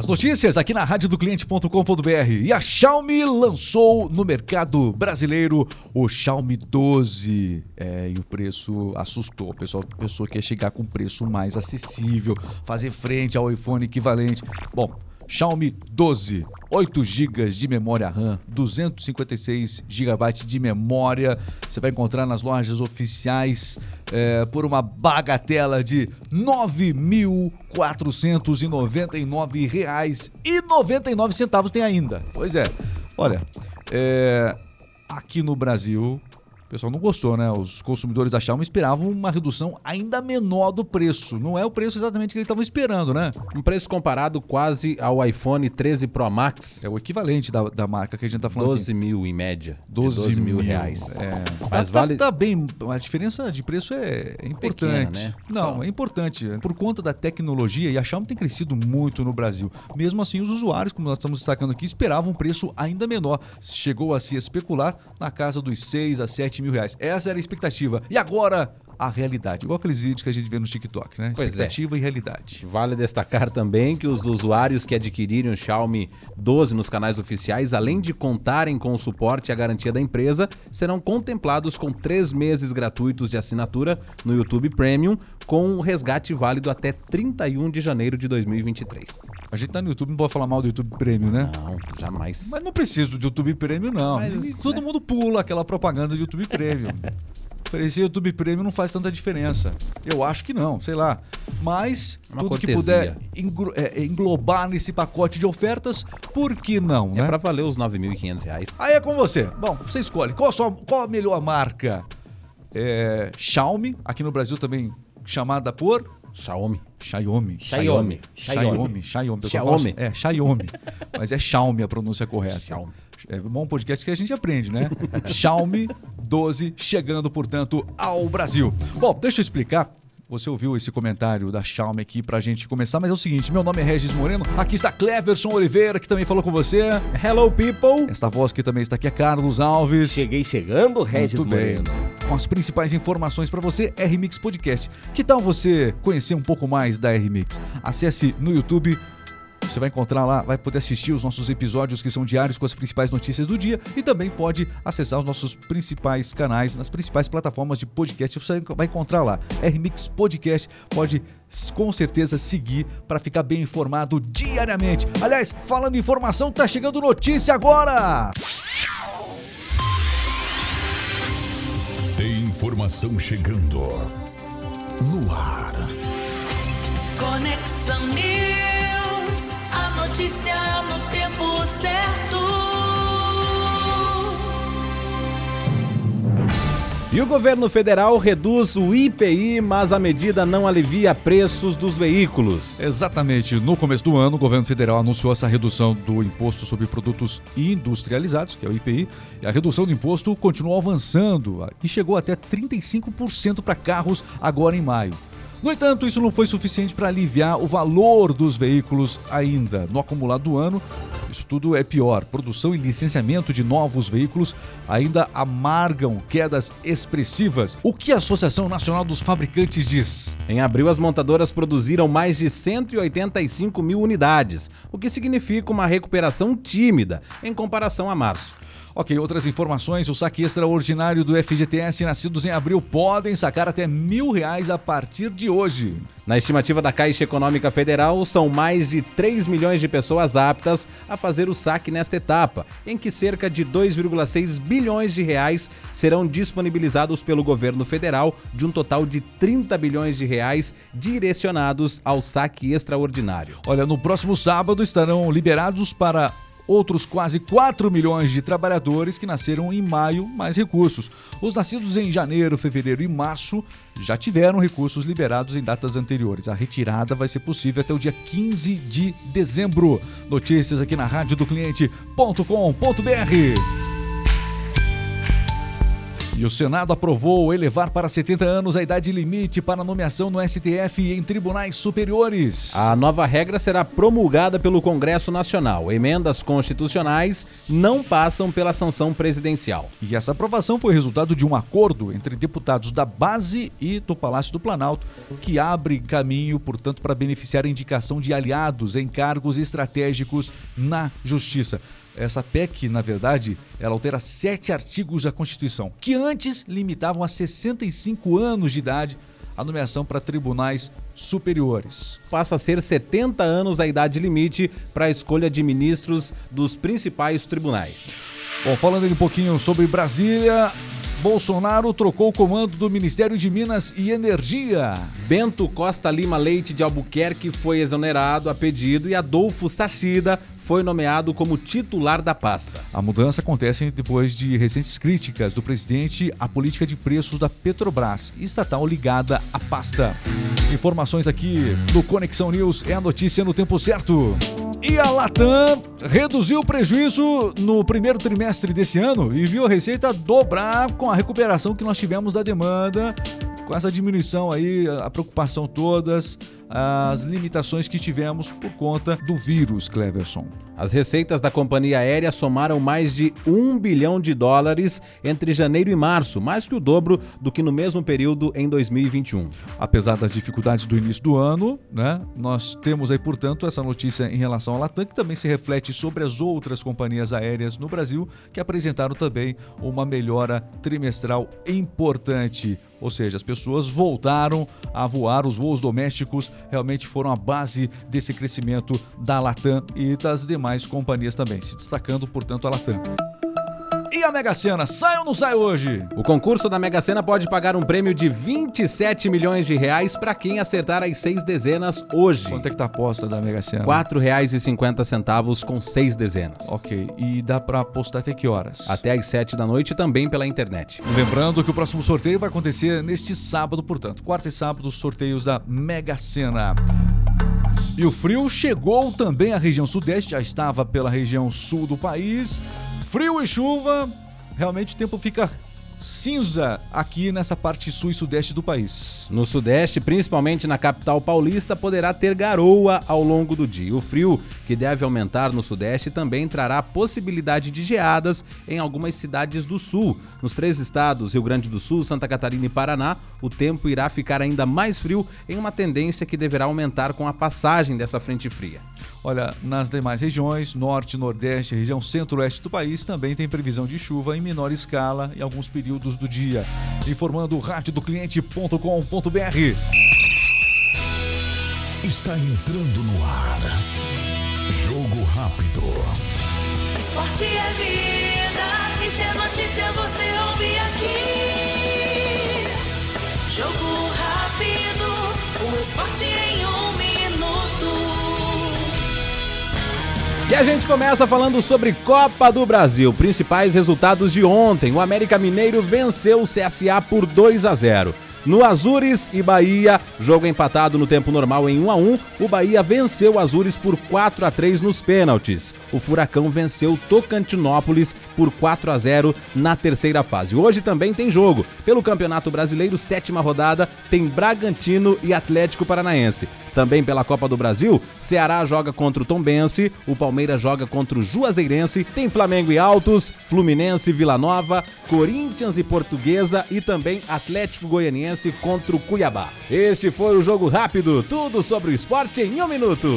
As notícias aqui na rádio do cliente.com.br. E a Xiaomi lançou no mercado brasileiro o Xiaomi 12. É, e o preço assustou. O pessoal pensou que ia chegar com preço mais acessível, fazer frente ao iPhone equivalente. Bom, Xiaomi 12, 8 GB de memória RAM, 256 GB de memória. Você vai encontrar nas lojas oficiais é, por uma bagatela de R$ 9.499,99 tem ainda. Pois é. Olha, é, aqui no Brasil o pessoal não gostou, né? Os consumidores da Xiaomi esperavam uma redução ainda menor do preço. Não é o preço exatamente que eles estavam esperando, né? Um preço comparado quase ao iPhone 13 Pro Max. É o equivalente da, da marca que a gente tá falando 12 aqui. mil em média. 12, 12 mil, mil reais. É. Mas tá, vale... tá, tá bem, a diferença de preço é, é importante. Pequena, né? Não, Só- é importante. Por conta da tecnologia, e a Xiaomi tem crescido muito no Brasil. Mesmo assim, os usuários, como nós estamos destacando aqui, esperavam um preço ainda menor. Chegou a se especular na casa dos 6 a 7 mil reais. Essa era a expectativa. E agora, a realidade. Igual aqueles vídeos que a gente vê no TikTok, né? Pois é. expectativa e realidade. Vale destacar também que os usuários que adquirirem o Xiaomi 12 nos canais oficiais, além de contarem com o suporte e a garantia da empresa, serão contemplados com três meses gratuitos de assinatura no YouTube Premium, com um resgate válido até 31 de janeiro de 2023. A gente tá no YouTube, não pode falar mal do YouTube Premium, né? Não, jamais. Mas não preciso do YouTube Premium, não. Mas, todo né? mundo pula aquela propaganda do YouTube Premium. Oferecer YouTube Premium não faz tanta diferença. Eu acho que não, sei lá. Mas Uma tudo que cortesia. puder engro- é, englobar nesse pacote de ofertas, por que não, É né? pra valer os 9.500 reais. Aí é com você. Bom, você escolhe. Qual a, sua, qual a melhor marca? É, Xiaomi, aqui no Brasil também chamada por Xiaomi. Xiaomi. Xiaomi. Xiaomi. Xiaomi. Xiaomi. fala- É, Xiaomi. Mas é Xiaomi a pronúncia correta. Xiaomi. É um bom podcast que a gente aprende, né? Xiaomi 12 chegando, portanto, ao Brasil. Bom, deixa eu explicar. Você ouviu esse comentário da Xiaomi aqui pra gente começar, mas é o seguinte, meu nome é Regis Moreno, aqui está Cleverson Oliveira, que também falou com você. Hello, people! Esta voz que também está aqui é Carlos Alves. Cheguei chegando, Regis Muito bem. Moreno. Com as principais informações para você, RMix Podcast. Que tal você conhecer um pouco mais da RMix? Acesse no YouTube. Você vai encontrar lá, vai poder assistir os nossos episódios que são diários com as principais notícias do dia e também pode acessar os nossos principais canais nas principais plataformas de podcast. Você vai encontrar lá. RMix Podcast pode com certeza seguir para ficar bem informado diariamente. Aliás, falando em informação, tá chegando notícia agora. Tem informação chegando no ar. Conexão News, notícia no tempo certo. E o governo federal reduz o IPI, mas a medida não alivia preços dos veículos. Exatamente. No começo do ano, o governo federal anunciou essa redução do imposto sobre produtos industrializados, que é o IPI, e a redução do imposto continuou avançando e chegou até 35% para carros agora em maio. No entanto, isso não foi suficiente para aliviar o valor dos veículos ainda. No acumulado do ano, isso tudo é pior. Produção e licenciamento de novos veículos ainda amargam quedas expressivas. O que a Associação Nacional dos Fabricantes diz? Em abril, as montadoras produziram mais de 185 mil unidades, o que significa uma recuperação tímida em comparação a março. Ok, outras informações. O saque extraordinário do FGTS nascidos em abril podem sacar até mil reais a partir de hoje. Na estimativa da Caixa Econômica Federal, são mais de 3 milhões de pessoas aptas a fazer o saque nesta etapa, em que cerca de 2,6 bilhões de reais serão disponibilizados pelo governo federal, de um total de 30 bilhões de reais direcionados ao saque extraordinário. Olha, no próximo sábado estarão liberados para outros quase 4 milhões de trabalhadores que nasceram em maio mais recursos. Os nascidos em janeiro, fevereiro e março já tiveram recursos liberados em datas anteriores. A retirada vai ser possível até o dia 15 de dezembro. Notícias aqui na rádio do cliente.com.br. E o Senado aprovou elevar para 70 anos a idade limite para nomeação no STF e em tribunais superiores. A nova regra será promulgada pelo Congresso Nacional. Emendas constitucionais não passam pela sanção presidencial. E essa aprovação foi resultado de um acordo entre deputados da base e do Palácio do Planalto, que abre caminho, portanto, para beneficiar a indicação de aliados em cargos estratégicos na Justiça. Essa PEC, na verdade, ela altera sete artigos da Constituição, que antes limitavam a 65 anos de idade a nomeação para tribunais superiores. Passa a ser 70 anos a idade limite para a escolha de ministros dos principais tribunais. Bom, falando um pouquinho sobre Brasília, Bolsonaro trocou o comando do Ministério de Minas e Energia. Bento Costa Lima Leite de Albuquerque foi exonerado a pedido e Adolfo Sachida foi nomeado como titular da pasta. A mudança acontece depois de recentes críticas do presidente à política de preços da Petrobras, estatal ligada à pasta. Informações aqui do Conexão News é a notícia no tempo certo. E a Latam reduziu o prejuízo no primeiro trimestre desse ano e viu a receita dobrar com a recuperação que nós tivemos da demanda com essa diminuição aí, a preocupação todas, as limitações que tivemos por conta do vírus, Cleverson. As receitas da companhia aérea somaram mais de um bilhão de dólares entre janeiro e março, mais que o dobro do que no mesmo período em 2021. Apesar das dificuldades do início do ano, né, nós temos aí, portanto, essa notícia em relação à Latam, que também se reflete sobre as outras companhias aéreas no Brasil, que apresentaram também uma melhora trimestral importante. Ou seja, as pessoas voltaram a voar, os voos domésticos realmente foram a base desse crescimento da Latam e das demais companhias também, se destacando, portanto, a Latam. A Mega Sena, sai ou não sai hoje? O concurso da Mega Sena pode pagar um prêmio de 27 milhões de reais para quem acertar as seis dezenas hoje. Quanto é que tá a aposta da Mega Sena? R$ 4,50 com seis dezenas. Ok, e dá para apostar até que horas? Até às 7 da noite também pela internet. Lembrando que o próximo sorteio vai acontecer neste sábado, portanto, quarta e sábado, os sorteios da Mega Sena. E o frio chegou também à região sudeste, já estava pela região sul do país. Frio e chuva, realmente o tempo fica cinza aqui nessa parte sul e sudeste do país. No sudeste, principalmente na capital paulista, poderá ter garoa ao longo do dia. O frio, que deve aumentar no sudeste, também trará possibilidade de geadas em algumas cidades do sul. Nos três estados, Rio Grande do Sul, Santa Catarina e Paraná, o tempo irá ficar ainda mais frio em uma tendência que deverá aumentar com a passagem dessa frente fria. Olha, nas demais regiões, norte, nordeste, região centro-oeste do país, também tem previsão de chuva em menor escala em alguns períodos do dia. Informando o radiodocliente.com.br. Está entrando no ar. Jogo rápido. Esporte é vida, e se é notícia você ouve aqui. Jogo rápido, o esporte em um E a gente começa falando sobre Copa do Brasil. Principais resultados de ontem. O América Mineiro venceu o CSA por 2 a 0. No Azures e Bahia, jogo empatado no tempo normal em 1 a 1, o Bahia venceu o Azures por 4 a 3 nos pênaltis. O Furacão venceu Tocantinópolis por 4 a 0 na terceira fase. Hoje também tem jogo. Pelo Campeonato Brasileiro, sétima rodada, tem Bragantino e Atlético Paranaense. Também pela Copa do Brasil, Ceará joga contra o Tombense, o Palmeiras joga contra o Juazeirense, tem Flamengo e Altos, Fluminense Vila Nova, Corinthians e Portuguesa e também Atlético Goianiense contra o Cuiabá. Este foi o Jogo Rápido, tudo sobre o esporte em um minuto.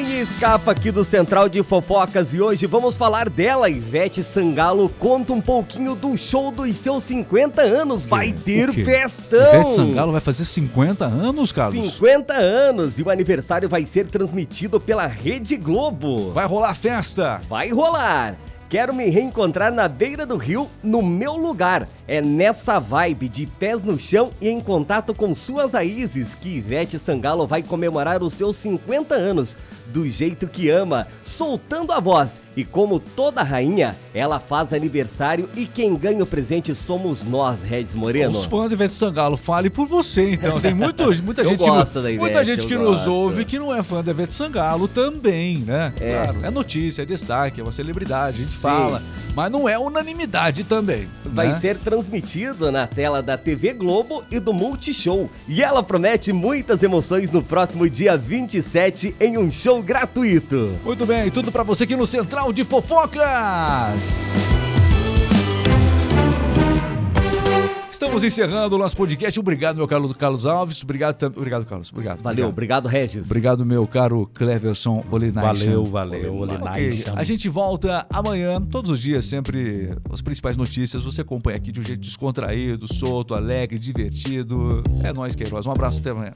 Ninguém escapa aqui do Central de Fofocas e hoje vamos falar dela. Ivete Sangalo conta um pouquinho do show dos seus 50 anos. Vai ter festão! Ivete Sangalo vai fazer 50 anos, Carlos? 50 anos e o aniversário vai ser transmitido pela Rede Globo. Vai rolar festa. Vai rolar! Quero me reencontrar na beira do rio, no meu lugar. É nessa vibe de pés no chão e em contato com suas raízes que Ivete Sangalo vai comemorar os seus 50 anos, do jeito que ama, soltando a voz. E como toda rainha, ela faz aniversário e quem ganha o presente somos nós, Regis Moreno. Os fãs de Ivete Sangalo, fale por você, então. Tem muito, muita gente, que, da Ivete, muita gente que nos ouve que não é fã da Ivete Sangalo também, né? É. Claro, é notícia, é destaque, é uma celebridade, a gente Sim. Fala. Mas não é unanimidade também. Vai né? ser transmitido na tela da TV Globo e do Multishow. E ela promete muitas emoções no próximo dia 27 em um show gratuito. Muito bem, tudo pra você aqui no Central de Fofocas. Estamos encerrando o nosso podcast. Obrigado, meu caro Carlos Alves. Obrigado, obrigado Carlos. Obrigado. Valeu, Obrigado, obrigado Regis. obrigado meu caro Cleverson Olinaisen. Valeu, valeu, Ok, Olinaisen. A gente volta amanhã, todos os dias, sempre as principais notícias. Você acompanha aqui de um jeito descontraído, solto, alegre, divertido. É nóis, Queiroz. Um abraço, até amanhã.